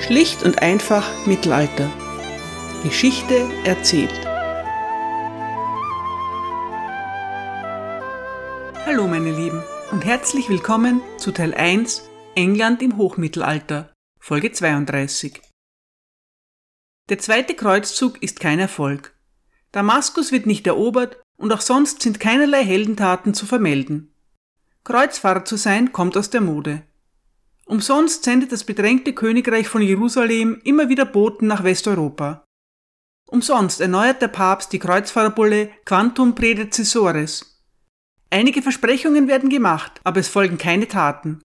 Schlicht und einfach Mittelalter. Geschichte erzählt. Hallo meine Lieben und herzlich willkommen zu Teil 1 England im Hochmittelalter, Folge 32. Der zweite Kreuzzug ist kein Erfolg. Damaskus wird nicht erobert und auch sonst sind keinerlei Heldentaten zu vermelden. Kreuzfahrer zu sein kommt aus der Mode. Umsonst sendet das bedrängte Königreich von Jerusalem immer wieder Boten nach Westeuropa. Umsonst erneuert der Papst die Kreuzfahrerbulle Quantum Predecessores. Einige Versprechungen werden gemacht, aber es folgen keine Taten.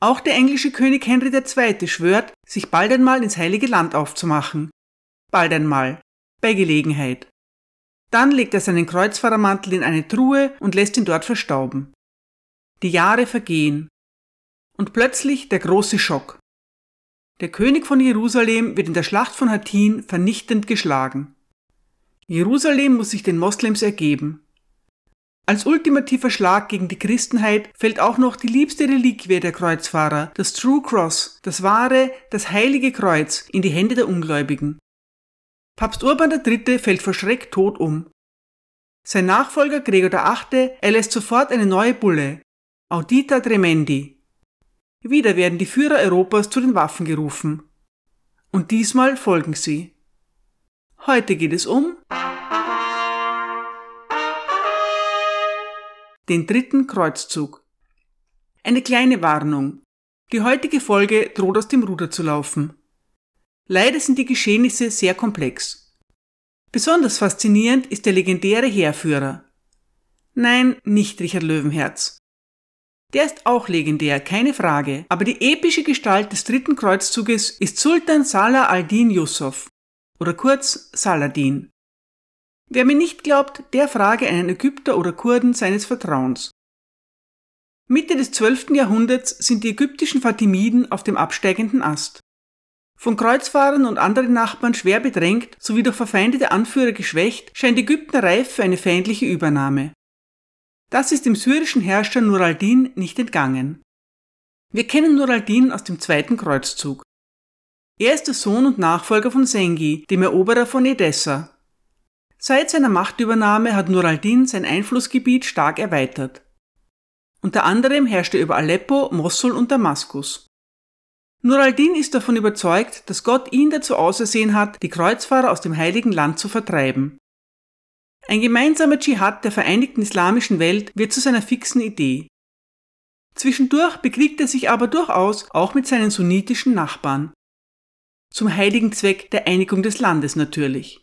Auch der englische König Henry II. schwört, sich bald einmal ins heilige Land aufzumachen. Bald einmal. Bei Gelegenheit. Dann legt er seinen Kreuzfahrermantel in eine Truhe und lässt ihn dort verstauben. Die Jahre vergehen. Und plötzlich der große Schock. Der König von Jerusalem wird in der Schlacht von Hattin vernichtend geschlagen. Jerusalem muss sich den Moslems ergeben. Als ultimativer Schlag gegen die Christenheit fällt auch noch die liebste Reliquie der Kreuzfahrer, das True Cross, das wahre, das heilige Kreuz, in die Hände der Ungläubigen. Papst Urban III. fällt vor Schreck tot um. Sein Nachfolger Gregor VIII. erlässt sofort eine neue Bulle, Audita Tremendi, wieder werden die Führer Europas zu den Waffen gerufen. Und diesmal folgen sie. Heute geht es um den dritten Kreuzzug. Eine kleine Warnung. Die heutige Folge droht aus dem Ruder zu laufen. Leider sind die Geschehnisse sehr komplex. Besonders faszinierend ist der legendäre Heerführer. Nein, nicht Richard Löwenherz. Der ist auch legendär, keine Frage, aber die epische Gestalt des dritten Kreuzzuges ist Sultan Salah al-Din Yusuf oder kurz Saladin. Wer mir nicht glaubt, der frage einen Ägypter oder Kurden seines Vertrauens. Mitte des 12. Jahrhunderts sind die ägyptischen Fatimiden auf dem absteigenden Ast. Von Kreuzfahrern und anderen Nachbarn schwer bedrängt sowie durch verfeindete Anführer geschwächt, scheint Ägypten reif für eine feindliche Übernahme. Das ist dem syrischen Herrscher Nur al-Din nicht entgangen. Wir kennen Nur al-Din aus dem zweiten Kreuzzug. Er ist der Sohn und Nachfolger von Sengi, dem Eroberer von Edessa. Seit seiner Machtübernahme hat Nur al-Din sein Einflussgebiet stark erweitert. Unter anderem herrscht er über Aleppo, Mossul und Damaskus. Nur al-Din ist davon überzeugt, dass Gott ihn dazu ausersehen hat, die Kreuzfahrer aus dem heiligen Land zu vertreiben. Ein gemeinsamer Dschihad der vereinigten islamischen Welt wird zu seiner fixen Idee. Zwischendurch bekriegt er sich aber durchaus auch mit seinen sunnitischen Nachbarn. Zum heiligen Zweck der Einigung des Landes natürlich.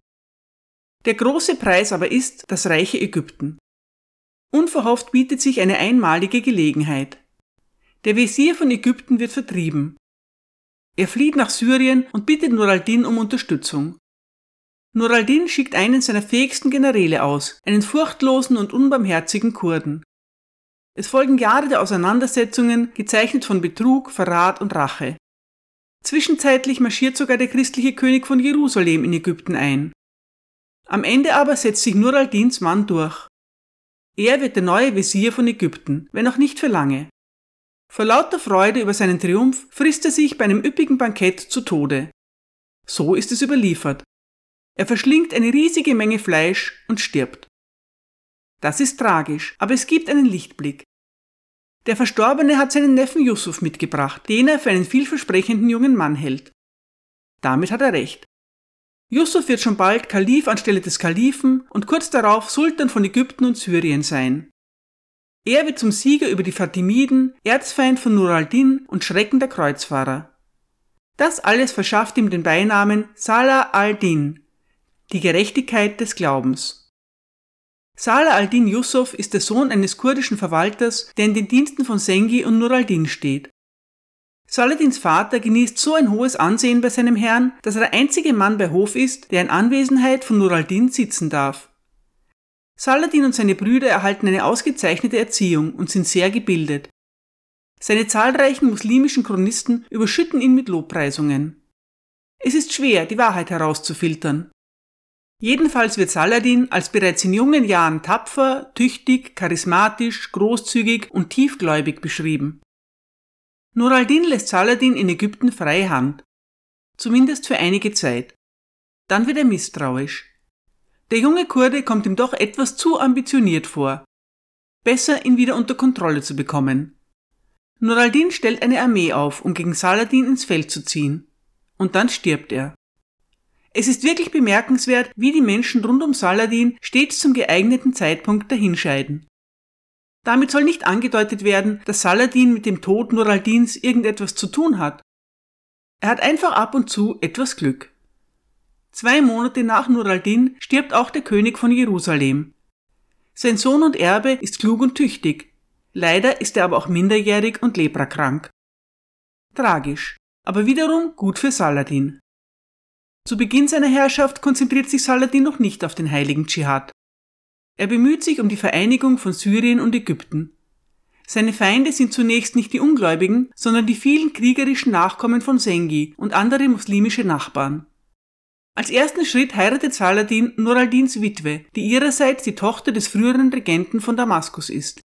Der große Preis aber ist das reiche Ägypten. Unverhofft bietet sich eine einmalige Gelegenheit. Der Wesir von Ägypten wird vertrieben. Er flieht nach Syrien und bittet Nur al-Din um Unterstützung. Nur al-Din schickt einen seiner fähigsten Generäle aus, einen furchtlosen und unbarmherzigen Kurden. Es folgen Jahre der Auseinandersetzungen, gezeichnet von Betrug, Verrat und Rache. Zwischenzeitlich marschiert sogar der christliche König von Jerusalem in Ägypten ein. Am Ende aber setzt sich Nur al-Dins Mann durch. Er wird der neue Visier von Ägypten, wenn auch nicht für lange. Vor lauter Freude über seinen Triumph frisst er sich bei einem üppigen Bankett zu Tode. So ist es überliefert. Er verschlingt eine riesige Menge Fleisch und stirbt. Das ist tragisch, aber es gibt einen Lichtblick. Der Verstorbene hat seinen Neffen Yusuf mitgebracht, den er für einen vielversprechenden jungen Mann hält. Damit hat er recht. Yusuf wird schon bald Kalif anstelle des Kalifen und kurz darauf Sultan von Ägypten und Syrien sein. Er wird zum Sieger über die Fatimiden, Erzfeind von Nur al-Din und Schrecken der Kreuzfahrer. Das alles verschafft ihm den Beinamen Salah al-Din, die Gerechtigkeit des Glaubens. Salah al-Din Yusuf ist der Sohn eines kurdischen Verwalters, der in den Diensten von Sengi und Nur al-Din steht. Saladins Vater genießt so ein hohes Ansehen bei seinem Herrn, dass er der einzige Mann bei Hof ist, der in Anwesenheit von Nur al-Din sitzen darf. Saladin und seine Brüder erhalten eine ausgezeichnete Erziehung und sind sehr gebildet. Seine zahlreichen muslimischen Chronisten überschütten ihn mit Lobpreisungen. Es ist schwer, die Wahrheit herauszufiltern. Jedenfalls wird Saladin als bereits in jungen Jahren tapfer, tüchtig, charismatisch, großzügig und tiefgläubig beschrieben. Nur al-Din lässt Saladin in Ägypten freie Hand. zumindest für einige Zeit. Dann wird er misstrauisch. Der junge Kurde kommt ihm doch etwas zu ambitioniert vor. Besser, ihn wieder unter Kontrolle zu bekommen. Nur al-Din stellt eine Armee auf, um gegen Saladin ins Feld zu ziehen. Und dann stirbt er. Es ist wirklich bemerkenswert, wie die Menschen rund um Saladin stets zum geeigneten Zeitpunkt dahinscheiden. Damit soll nicht angedeutet werden, dass Saladin mit dem Tod Nur al-Dins irgendetwas zu tun hat. Er hat einfach ab und zu etwas Glück. Zwei Monate nach Nur al-Din stirbt auch der König von Jerusalem. Sein Sohn und Erbe ist klug und tüchtig. Leider ist er aber auch minderjährig und leprakrank. Tragisch, aber wiederum gut für Saladin. Zu Beginn seiner Herrschaft konzentriert sich Saladin noch nicht auf den heiligen Dschihad. Er bemüht sich um die Vereinigung von Syrien und Ägypten. Seine Feinde sind zunächst nicht die Ungläubigen, sondern die vielen kriegerischen Nachkommen von Sengi und andere muslimische Nachbarn. Als ersten Schritt heiratet Saladin Nur al-Dins Witwe, die ihrerseits die Tochter des früheren Regenten von Damaskus ist.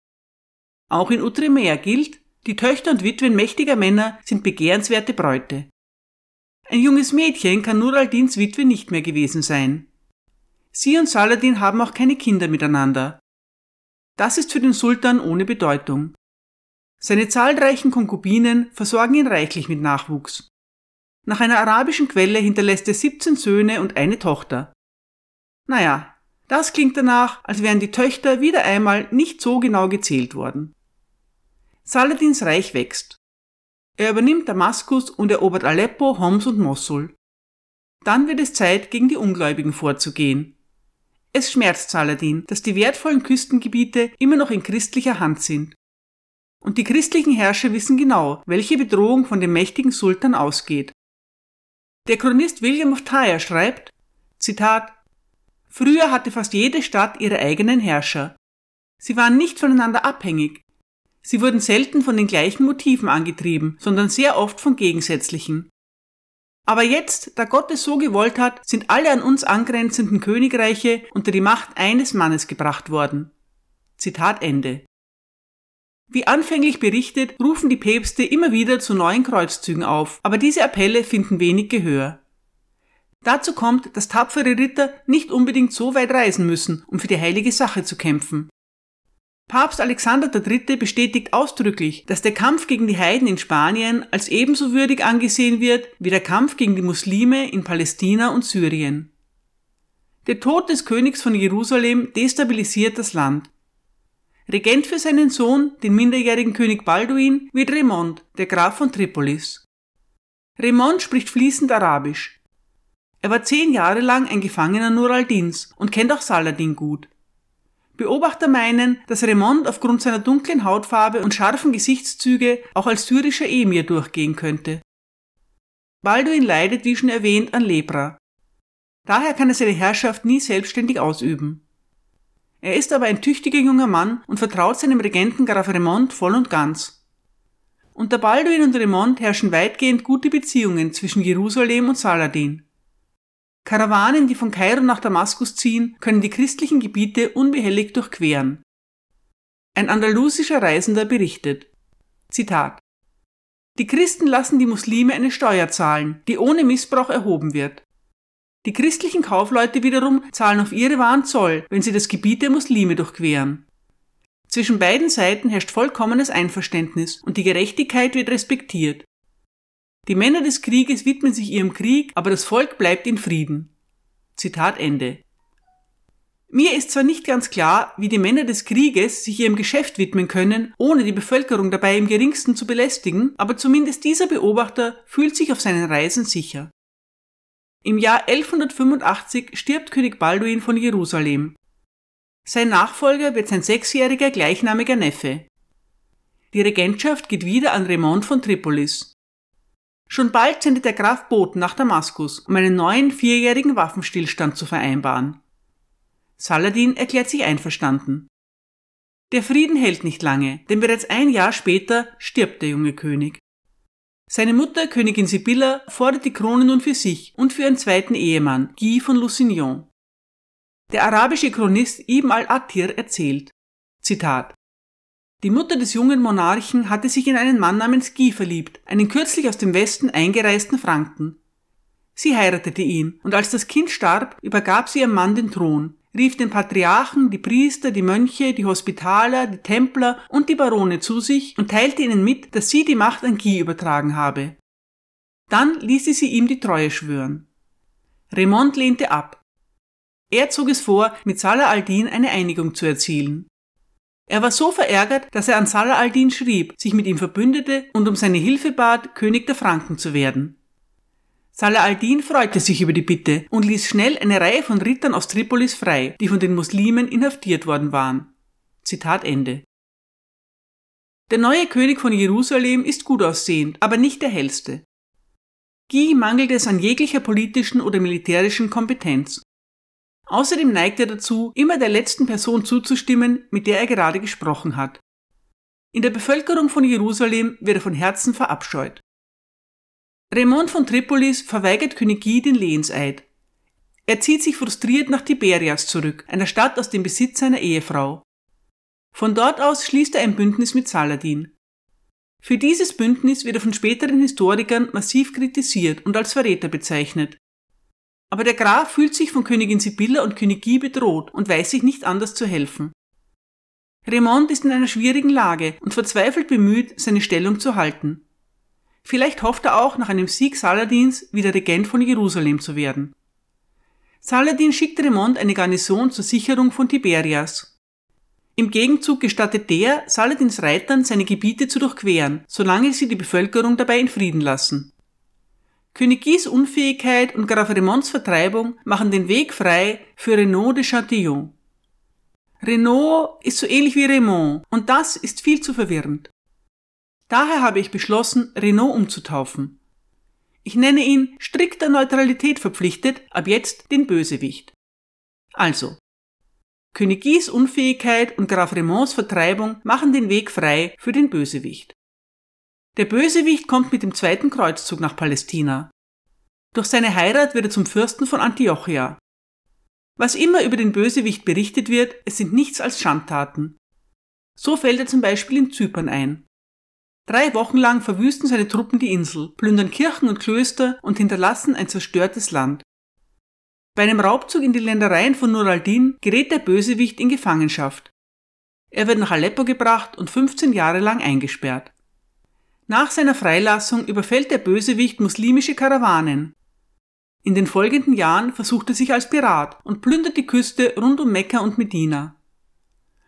Auch in Utremea gilt, die Töchter und Witwen mächtiger Männer sind begehrenswerte Bräute. Ein junges Mädchen kann Nur al-Dins Witwe nicht mehr gewesen sein. Sie und Saladin haben auch keine Kinder miteinander. Das ist für den Sultan ohne Bedeutung. Seine zahlreichen Konkubinen versorgen ihn reichlich mit Nachwuchs. Nach einer arabischen Quelle hinterlässt er 17 Söhne und eine Tochter. Naja, das klingt danach, als wären die Töchter wieder einmal nicht so genau gezählt worden. Saladins Reich wächst. Er übernimmt Damaskus und erobert Aleppo, Homs und Mossul. Dann wird es Zeit, gegen die Ungläubigen vorzugehen. Es schmerzt Saladin, dass die wertvollen Küstengebiete immer noch in christlicher Hand sind. Und die christlichen Herrscher wissen genau, welche Bedrohung von dem mächtigen Sultan ausgeht. Der Chronist William of Tyre schreibt, Zitat, Früher hatte fast jede Stadt ihre eigenen Herrscher. Sie waren nicht voneinander abhängig, Sie wurden selten von den gleichen Motiven angetrieben, sondern sehr oft von gegensätzlichen. Aber jetzt, da Gott es so gewollt hat, sind alle an uns angrenzenden Königreiche unter die Macht eines Mannes gebracht worden. Zitat Ende. Wie anfänglich berichtet, rufen die Päpste immer wieder zu neuen Kreuzzügen auf, aber diese Appelle finden wenig Gehör. Dazu kommt, dass tapfere Ritter nicht unbedingt so weit reisen müssen, um für die heilige Sache zu kämpfen. Papst Alexander III. bestätigt ausdrücklich, dass der Kampf gegen die Heiden in Spanien als ebenso würdig angesehen wird wie der Kampf gegen die Muslime in Palästina und Syrien. Der Tod des Königs von Jerusalem destabilisiert das Land. Regent für seinen Sohn, den minderjährigen König Balduin, wird Raymond, der Graf von Tripolis. Raymond spricht fließend Arabisch. Er war zehn Jahre lang ein Gefangener Nur al-Dins und kennt auch Saladin gut. Beobachter meinen, dass Raymond aufgrund seiner dunklen Hautfarbe und scharfen Gesichtszüge auch als syrischer Emir durchgehen könnte. Balduin leidet, wie schon erwähnt, an Lepra. Daher kann er seine Herrschaft nie selbstständig ausüben. Er ist aber ein tüchtiger junger Mann und vertraut seinem Regenten Graf Raymond voll und ganz. Unter Balduin und Raymond herrschen weitgehend gute Beziehungen zwischen Jerusalem und Saladin. Karawanen, die von Kairo nach Damaskus ziehen, können die christlichen Gebiete unbehelligt durchqueren. Ein andalusischer Reisender berichtet. Zitat. Die Christen lassen die Muslime eine Steuer zahlen, die ohne Missbrauch erhoben wird. Die christlichen Kaufleute wiederum zahlen auf ihre Waren Zoll, wenn sie das Gebiet der Muslime durchqueren. Zwischen beiden Seiten herrscht vollkommenes Einverständnis und die Gerechtigkeit wird respektiert. Die Männer des Krieges widmen sich ihrem Krieg, aber das Volk bleibt in Frieden. Zitat Ende. Mir ist zwar nicht ganz klar, wie die Männer des Krieges sich ihrem Geschäft widmen können, ohne die Bevölkerung dabei im geringsten zu belästigen, aber zumindest dieser Beobachter fühlt sich auf seinen Reisen sicher. Im Jahr 1185 stirbt König Balduin von Jerusalem. Sein Nachfolger wird sein sechsjähriger gleichnamiger Neffe. Die Regentschaft geht wieder an Raymond von Tripolis. Schon bald sendet der Graf Boten nach Damaskus, um einen neuen vierjährigen Waffenstillstand zu vereinbaren. Saladin erklärt sich einverstanden. Der Frieden hält nicht lange, denn bereits ein Jahr später stirbt der junge König. Seine Mutter, Königin Sibylla, fordert die Krone nun für sich und für ihren zweiten Ehemann, Guy von Lusignan. Der arabische Chronist Ibn al-Attir erzählt, Zitat, die Mutter des jungen Monarchen hatte sich in einen Mann namens Guy verliebt, einen kürzlich aus dem Westen eingereisten Franken. Sie heiratete ihn, und als das Kind starb, übergab sie ihrem Mann den Thron, rief den Patriarchen, die Priester, die Mönche, die Hospitaler, die Templer und die Barone zu sich und teilte ihnen mit, dass sie die Macht an Guy übertragen habe. Dann ließ sie, sie ihm die Treue schwören. Raymond lehnte ab. Er zog es vor, mit Salah al-Din eine Einigung zu erzielen. Er war so verärgert, dass er an Salah al-Din schrieb, sich mit ihm verbündete und um seine Hilfe bat, König der Franken zu werden. Salah al-Din freute sich über die Bitte und ließ schnell eine Reihe von Rittern aus Tripolis frei, die von den Muslimen inhaftiert worden waren. Zitat Ende. Der neue König von Jerusalem ist gut aussehend, aber nicht der hellste. Guy mangelt es an jeglicher politischen oder militärischen Kompetenz. Außerdem neigt er dazu, immer der letzten Person zuzustimmen, mit der er gerade gesprochen hat. In der Bevölkerung von Jerusalem wird er von Herzen verabscheut. Raymond von Tripolis verweigert König Guy den Lehenseid. Er zieht sich frustriert nach Tiberias zurück, einer Stadt aus dem Besitz seiner Ehefrau. Von dort aus schließt er ein Bündnis mit Saladin. Für dieses Bündnis wird er von späteren Historikern massiv kritisiert und als Verräter bezeichnet. Aber der Graf fühlt sich von Königin Sibylla und König Guy bedroht und weiß sich nicht anders zu helfen. Raymond ist in einer schwierigen Lage und verzweifelt bemüht, seine Stellung zu halten. Vielleicht hofft er auch, nach einem Sieg Saladins wieder Regent von Jerusalem zu werden. Saladin schickt Raymond eine Garnison zur Sicherung von Tiberias. Im Gegenzug gestattet der Saladins Reitern, seine Gebiete zu durchqueren, solange sie die Bevölkerung dabei in Frieden lassen. König Guys Unfähigkeit und Graf Raymonds Vertreibung machen den Weg frei für Renaud de Chatillon. Renaud ist so ähnlich wie Raymond und das ist viel zu verwirrend. Daher habe ich beschlossen, Renaud umzutaufen. Ich nenne ihn strikter Neutralität verpflichtet, ab jetzt den Bösewicht. Also, König Guys Unfähigkeit und Graf Raymonds Vertreibung machen den Weg frei für den Bösewicht. Der Bösewicht kommt mit dem zweiten Kreuzzug nach Palästina. Durch seine Heirat wird er zum Fürsten von Antiochia. Was immer über den Bösewicht berichtet wird, es sind nichts als Schandtaten. So fällt er zum Beispiel in Zypern ein. Drei Wochen lang verwüsten seine Truppen die Insel, plündern Kirchen und Klöster und hinterlassen ein zerstörtes Land. Bei einem Raubzug in die Ländereien von Nur al-Din gerät der Bösewicht in Gefangenschaft. Er wird nach Aleppo gebracht und 15 Jahre lang eingesperrt. Nach seiner Freilassung überfällt der Bösewicht muslimische Karawanen. In den folgenden Jahren versucht er sich als Pirat und plündert die Küste rund um Mekka und Medina.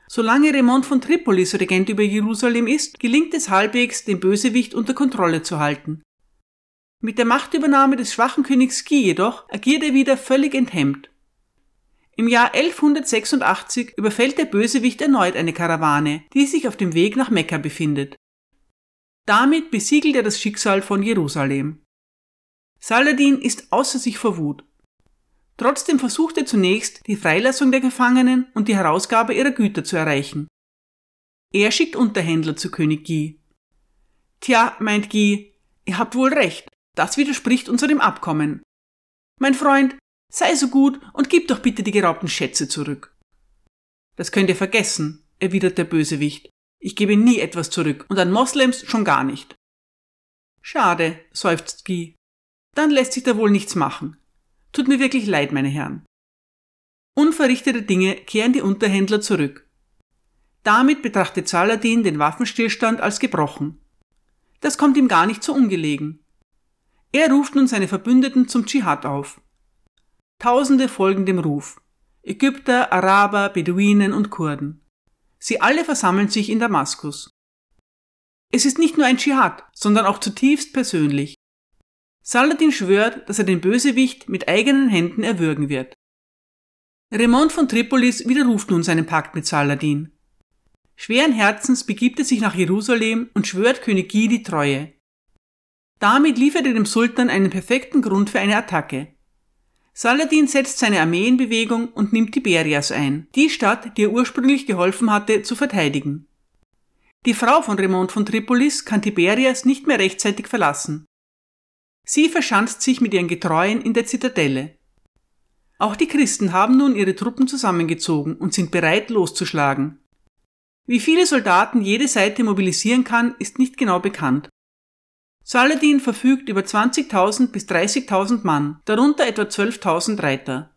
Solange Raymond von Tripolis Regent über Jerusalem ist, gelingt es halbwegs, den Bösewicht unter Kontrolle zu halten. Mit der Machtübernahme des schwachen Königs Guy jedoch agiert er wieder völlig enthemmt. Im Jahr 1186 überfällt der Bösewicht erneut eine Karawane, die sich auf dem Weg nach Mekka befindet. Damit besiegelt er das Schicksal von Jerusalem. Saladin ist außer sich vor Wut. Trotzdem versucht er zunächst, die Freilassung der Gefangenen und die Herausgabe ihrer Güter zu erreichen. Er schickt Unterhändler zu König Guy. Tja, meint Guy, ihr habt wohl recht. Das widerspricht unserem Abkommen. Mein Freund, sei so gut und gib doch bitte die geraubten Schätze zurück. Das könnt ihr vergessen, erwidert der Bösewicht. Ich gebe nie etwas zurück und an Moslems schon gar nicht. Schade, seufzt Guy. Dann lässt sich da wohl nichts machen. Tut mir wirklich leid, meine Herren. Unverrichtete Dinge kehren die Unterhändler zurück. Damit betrachtet Saladin den Waffenstillstand als gebrochen. Das kommt ihm gar nicht so ungelegen. Er ruft nun seine Verbündeten zum Dschihad auf. Tausende folgen dem Ruf. Ägypter, Araber, Beduinen und Kurden. Sie alle versammeln sich in Damaskus. Es ist nicht nur ein Dschihad, sondern auch zutiefst persönlich. Saladin schwört, dass er den Bösewicht mit eigenen Händen erwürgen wird. Raymond von Tripolis widerruft nun seinen Pakt mit Saladin. Schweren Herzens begibt er sich nach Jerusalem und schwört König Guy die Treue. Damit liefert er dem Sultan einen perfekten Grund für eine Attacke. Saladin setzt seine Armee in Bewegung und nimmt Tiberias ein, die Stadt, die er ursprünglich geholfen hatte, zu verteidigen. Die Frau von Raymond von Tripolis kann Tiberias nicht mehr rechtzeitig verlassen. Sie verschanzt sich mit ihren Getreuen in der Zitadelle. Auch die Christen haben nun ihre Truppen zusammengezogen und sind bereit loszuschlagen. Wie viele Soldaten jede Seite mobilisieren kann, ist nicht genau bekannt. Saladin verfügt über 20.000 bis 30.000 Mann, darunter etwa 12.000 Reiter.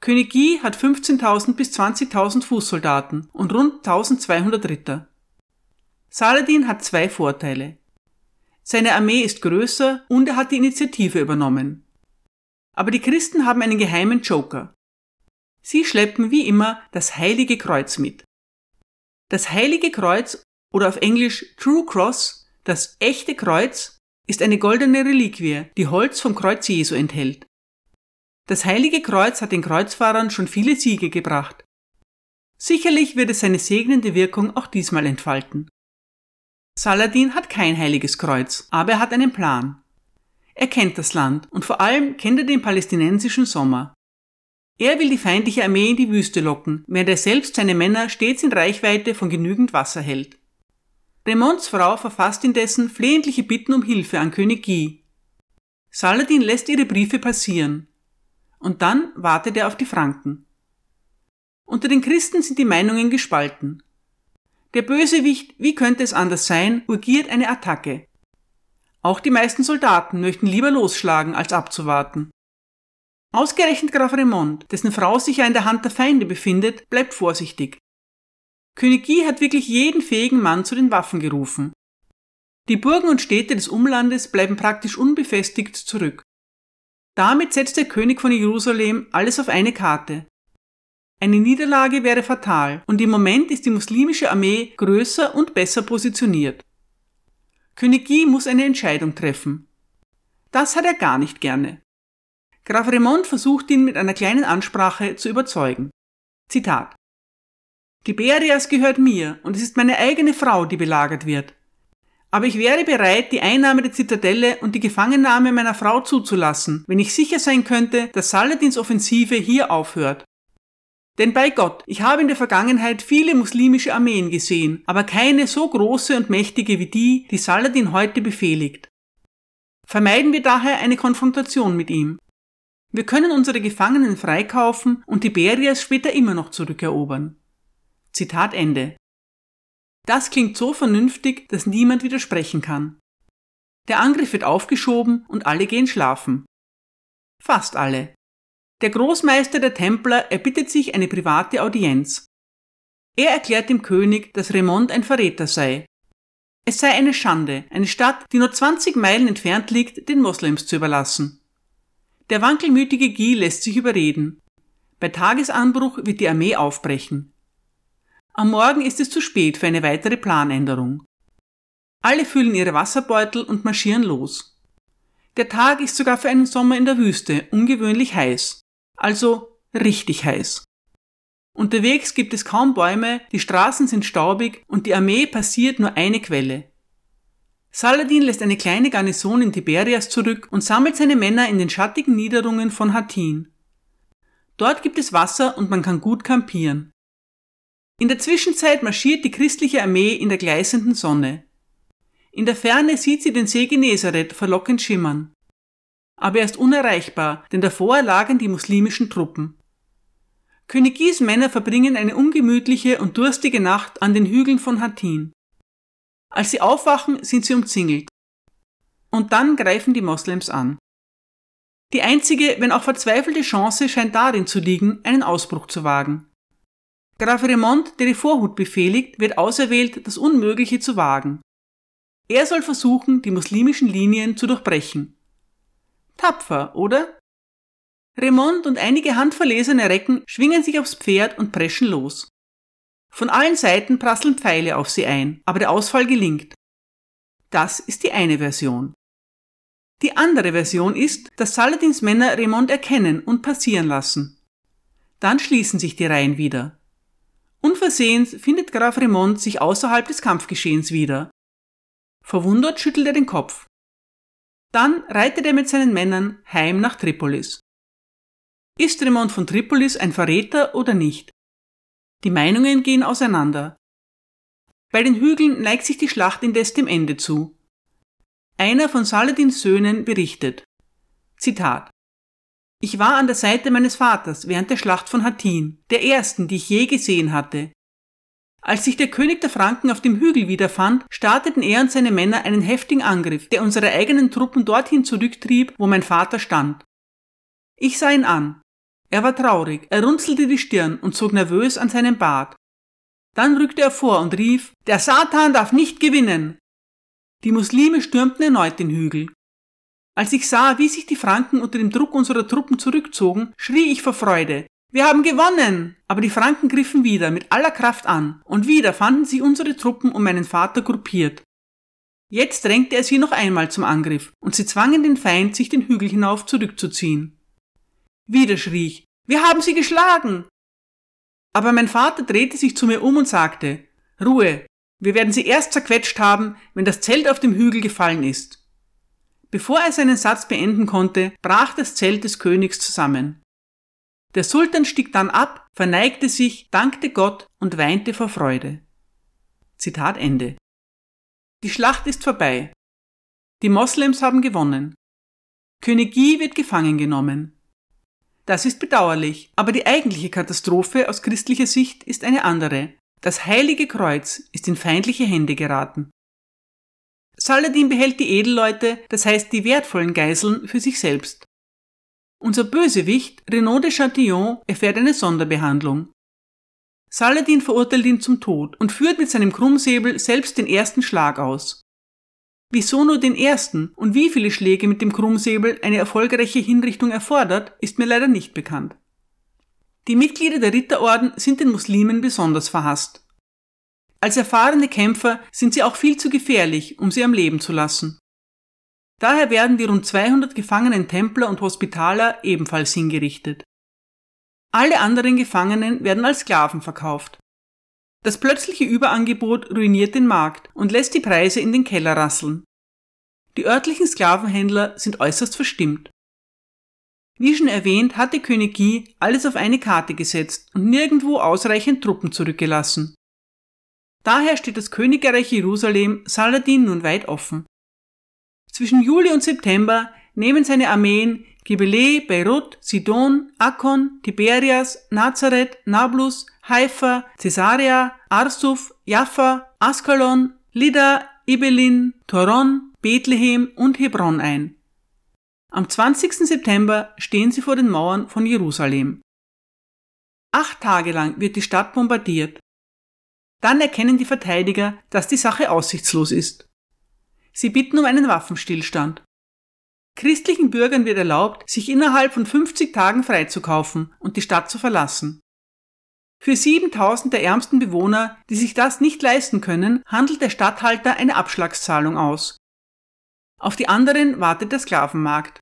König Guy hat 15.000 bis 20.000 Fußsoldaten und rund 1.200 Ritter. Saladin hat zwei Vorteile. Seine Armee ist größer und er hat die Initiative übernommen. Aber die Christen haben einen geheimen Joker. Sie schleppen wie immer das heilige Kreuz mit. Das heilige Kreuz oder auf Englisch True Cross, das echte Kreuz, ist eine goldene Reliquie, die Holz vom Kreuz Jesu enthält. Das heilige Kreuz hat den Kreuzfahrern schon viele Siege gebracht. Sicherlich wird es seine segnende Wirkung auch diesmal entfalten. Saladin hat kein heiliges Kreuz, aber er hat einen Plan. Er kennt das Land und vor allem kennt er den palästinensischen Sommer. Er will die feindliche Armee in die Wüste locken, während er selbst seine Männer stets in Reichweite von genügend Wasser hält. Raymonds Frau verfasst indessen flehentliche Bitten um Hilfe an König Guy. Saladin lässt ihre Briefe passieren. Und dann wartet er auf die Franken. Unter den Christen sind die Meinungen gespalten. Der Bösewicht, wie könnte es anders sein, urgiert eine Attacke. Auch die meisten Soldaten möchten lieber losschlagen, als abzuwarten. Ausgerechnet Graf Raymond, dessen Frau sich ja in der Hand der Feinde befindet, bleibt vorsichtig. König Guy hat wirklich jeden fähigen Mann zu den Waffen gerufen. Die Burgen und Städte des Umlandes bleiben praktisch unbefestigt zurück. Damit setzt der König von Jerusalem alles auf eine Karte. Eine Niederlage wäre fatal und im Moment ist die muslimische Armee größer und besser positioniert. König Guy muss eine Entscheidung treffen. Das hat er gar nicht gerne. Graf Raymond versucht ihn mit einer kleinen Ansprache zu überzeugen. Zitat. Tiberias gehört mir und es ist meine eigene Frau, die belagert wird. Aber ich wäre bereit, die Einnahme der Zitadelle und die Gefangennahme meiner Frau zuzulassen, wenn ich sicher sein könnte, dass Saladins Offensive hier aufhört. Denn bei Gott, ich habe in der Vergangenheit viele muslimische Armeen gesehen, aber keine so große und mächtige wie die, die Saladin heute befehligt. Vermeiden wir daher eine Konfrontation mit ihm. Wir können unsere Gefangenen freikaufen und Tiberias später immer noch zurückerobern. Zitat Ende. Das klingt so vernünftig, dass niemand widersprechen kann. Der Angriff wird aufgeschoben und alle gehen schlafen. Fast alle. Der Großmeister der Templer erbittet sich eine private Audienz. Er erklärt dem König, dass Raymond ein Verräter sei. Es sei eine Schande, eine Stadt, die nur 20 Meilen entfernt liegt, den Moslems zu überlassen. Der wankelmütige Guy lässt sich überreden. Bei Tagesanbruch wird die Armee aufbrechen. Am Morgen ist es zu spät für eine weitere Planänderung. Alle füllen ihre Wasserbeutel und marschieren los. Der Tag ist sogar für einen Sommer in der Wüste ungewöhnlich heiß, also richtig heiß. Unterwegs gibt es kaum Bäume, die Straßen sind staubig und die Armee passiert nur eine Quelle. Saladin lässt eine kleine Garnison in Tiberias zurück und sammelt seine Männer in den schattigen Niederungen von Hattin. Dort gibt es Wasser und man kann gut campieren. In der Zwischenzeit marschiert die christliche Armee in der gleißenden Sonne. In der Ferne sieht sie den See Genezareth verlockend schimmern. Aber er ist unerreichbar, denn davor lagen die muslimischen Truppen. König Männer verbringen eine ungemütliche und durstige Nacht an den Hügeln von Hattin. Als sie aufwachen, sind sie umzingelt. Und dann greifen die Moslems an. Die einzige, wenn auch verzweifelte Chance scheint darin zu liegen, einen Ausbruch zu wagen. Graf Raymond, der die Vorhut befehligt, wird auserwählt, das Unmögliche zu wagen. Er soll versuchen, die muslimischen Linien zu durchbrechen. Tapfer, oder? Raymond und einige handverlesene Recken schwingen sich aufs Pferd und preschen los. Von allen Seiten prasseln Pfeile auf sie ein, aber der Ausfall gelingt. Das ist die eine Version. Die andere Version ist, dass Saladins Männer Raymond erkennen und passieren lassen. Dann schließen sich die Reihen wieder. Unversehens findet Graf Raymond sich außerhalb des Kampfgeschehens wieder. Verwundert schüttelt er den Kopf. Dann reitet er mit seinen Männern heim nach Tripolis. Ist Raymond von Tripolis ein Verräter oder nicht? Die Meinungen gehen auseinander. Bei den Hügeln neigt sich die Schlacht indes dem Ende zu. Einer von Saladins Söhnen berichtet. Zitat. Ich war an der Seite meines Vaters während der Schlacht von Hattin, der ersten, die ich je gesehen hatte. Als sich der König der Franken auf dem Hügel wiederfand, starteten er und seine Männer einen heftigen Angriff, der unsere eigenen Truppen dorthin zurücktrieb, wo mein Vater stand. Ich sah ihn an. Er war traurig, er runzelte die Stirn und zog nervös an seinem Bart. Dann rückte er vor und rief, der Satan darf nicht gewinnen. Die Muslime stürmten erneut den Hügel. Als ich sah, wie sich die Franken unter dem Druck unserer Truppen zurückzogen, schrie ich vor Freude. Wir haben gewonnen! Aber die Franken griffen wieder mit aller Kraft an, und wieder fanden sich unsere Truppen um meinen Vater gruppiert. Jetzt drängte er sie noch einmal zum Angriff, und sie zwangen den Feind, sich den Hügel hinauf zurückzuziehen. Wieder schrie ich, wir haben sie geschlagen! Aber mein Vater drehte sich zu mir um und sagte, Ruhe, wir werden sie erst zerquetscht haben, wenn das Zelt auf dem Hügel gefallen ist. Bevor er seinen Satz beenden konnte, brach das Zelt des Königs zusammen. Der Sultan stieg dann ab, verneigte sich, dankte Gott und weinte vor Freude. Zitat Ende. Die Schlacht ist vorbei. Die Moslems haben gewonnen. König wird gefangen genommen. Das ist bedauerlich, aber die eigentliche Katastrophe aus christlicher Sicht ist eine andere. Das heilige Kreuz ist in feindliche Hände geraten. Saladin behält die Edelleute, das heißt die wertvollen Geiseln, für sich selbst. Unser Bösewicht, Renaud de Chatillon, erfährt eine Sonderbehandlung. Saladin verurteilt ihn zum Tod und führt mit seinem Krummsäbel selbst den ersten Schlag aus. Wieso nur den ersten und wie viele Schläge mit dem Krummsäbel eine erfolgreiche Hinrichtung erfordert, ist mir leider nicht bekannt. Die Mitglieder der Ritterorden sind den Muslimen besonders verhasst. Als erfahrene Kämpfer sind sie auch viel zu gefährlich, um sie am Leben zu lassen. Daher werden die rund 200 gefangenen Templer und Hospitaler ebenfalls hingerichtet. Alle anderen Gefangenen werden als Sklaven verkauft. Das plötzliche Überangebot ruiniert den Markt und lässt die Preise in den Keller rasseln. Die örtlichen Sklavenhändler sind äußerst verstimmt. Wie schon erwähnt, hatte König Guy alles auf eine Karte gesetzt und nirgendwo ausreichend Truppen zurückgelassen. Daher steht das Königreich Jerusalem Saladin nun weit offen. Zwischen Juli und September nehmen seine Armeen Gibeleh, Beirut, Sidon, Akkon, Tiberias, Nazareth, Nablus, Haifa, Caesarea, Arsuf, Jaffa, Askalon, Lida, Ibelin, Toron, Bethlehem und Hebron ein. Am 20. September stehen sie vor den Mauern von Jerusalem. Acht Tage lang wird die Stadt bombardiert. Dann erkennen die Verteidiger, dass die Sache aussichtslos ist. Sie bitten um einen Waffenstillstand. Christlichen Bürgern wird erlaubt, sich innerhalb von 50 Tagen freizukaufen und die Stadt zu verlassen. Für 7000 der ärmsten Bewohner, die sich das nicht leisten können, handelt der Statthalter eine Abschlagszahlung aus. Auf die anderen wartet der Sklavenmarkt.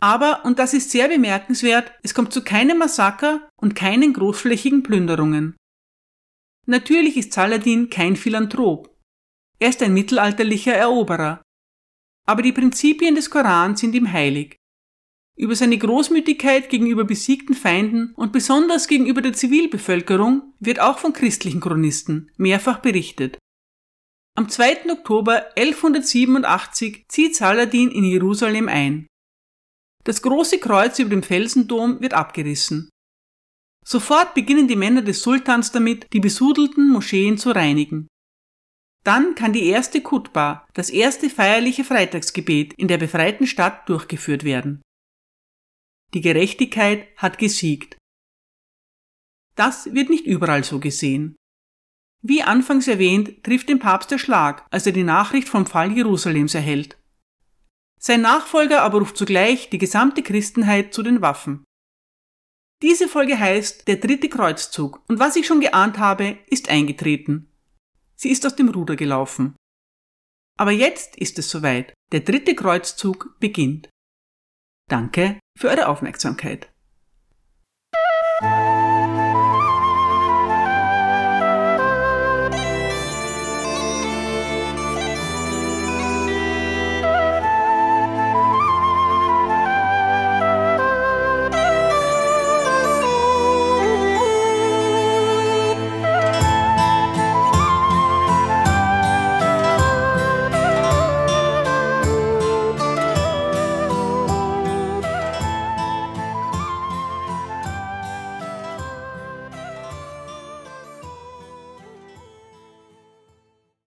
Aber, und das ist sehr bemerkenswert, es kommt zu keinem Massaker und keinen großflächigen Plünderungen. Natürlich ist Saladin kein Philanthrop. Er ist ein mittelalterlicher Eroberer. Aber die Prinzipien des Koran sind ihm heilig. Über seine Großmütigkeit gegenüber besiegten Feinden und besonders gegenüber der Zivilbevölkerung wird auch von christlichen Chronisten mehrfach berichtet. Am 2. Oktober 1187 zieht Saladin in Jerusalem ein. Das große Kreuz über dem Felsendom wird abgerissen. Sofort beginnen die Männer des Sultans damit, die besudelten Moscheen zu reinigen. Dann kann die erste Kutba, das erste feierliche Freitagsgebet in der befreiten Stadt durchgeführt werden. Die Gerechtigkeit hat gesiegt. Das wird nicht überall so gesehen. Wie anfangs erwähnt, trifft den Papst der Schlag, als er die Nachricht vom Fall Jerusalems erhält. Sein Nachfolger aber ruft zugleich die gesamte Christenheit zu den Waffen. Diese Folge heißt Der dritte Kreuzzug und was ich schon geahnt habe, ist eingetreten. Sie ist aus dem Ruder gelaufen. Aber jetzt ist es soweit. Der dritte Kreuzzug beginnt. Danke für eure Aufmerksamkeit.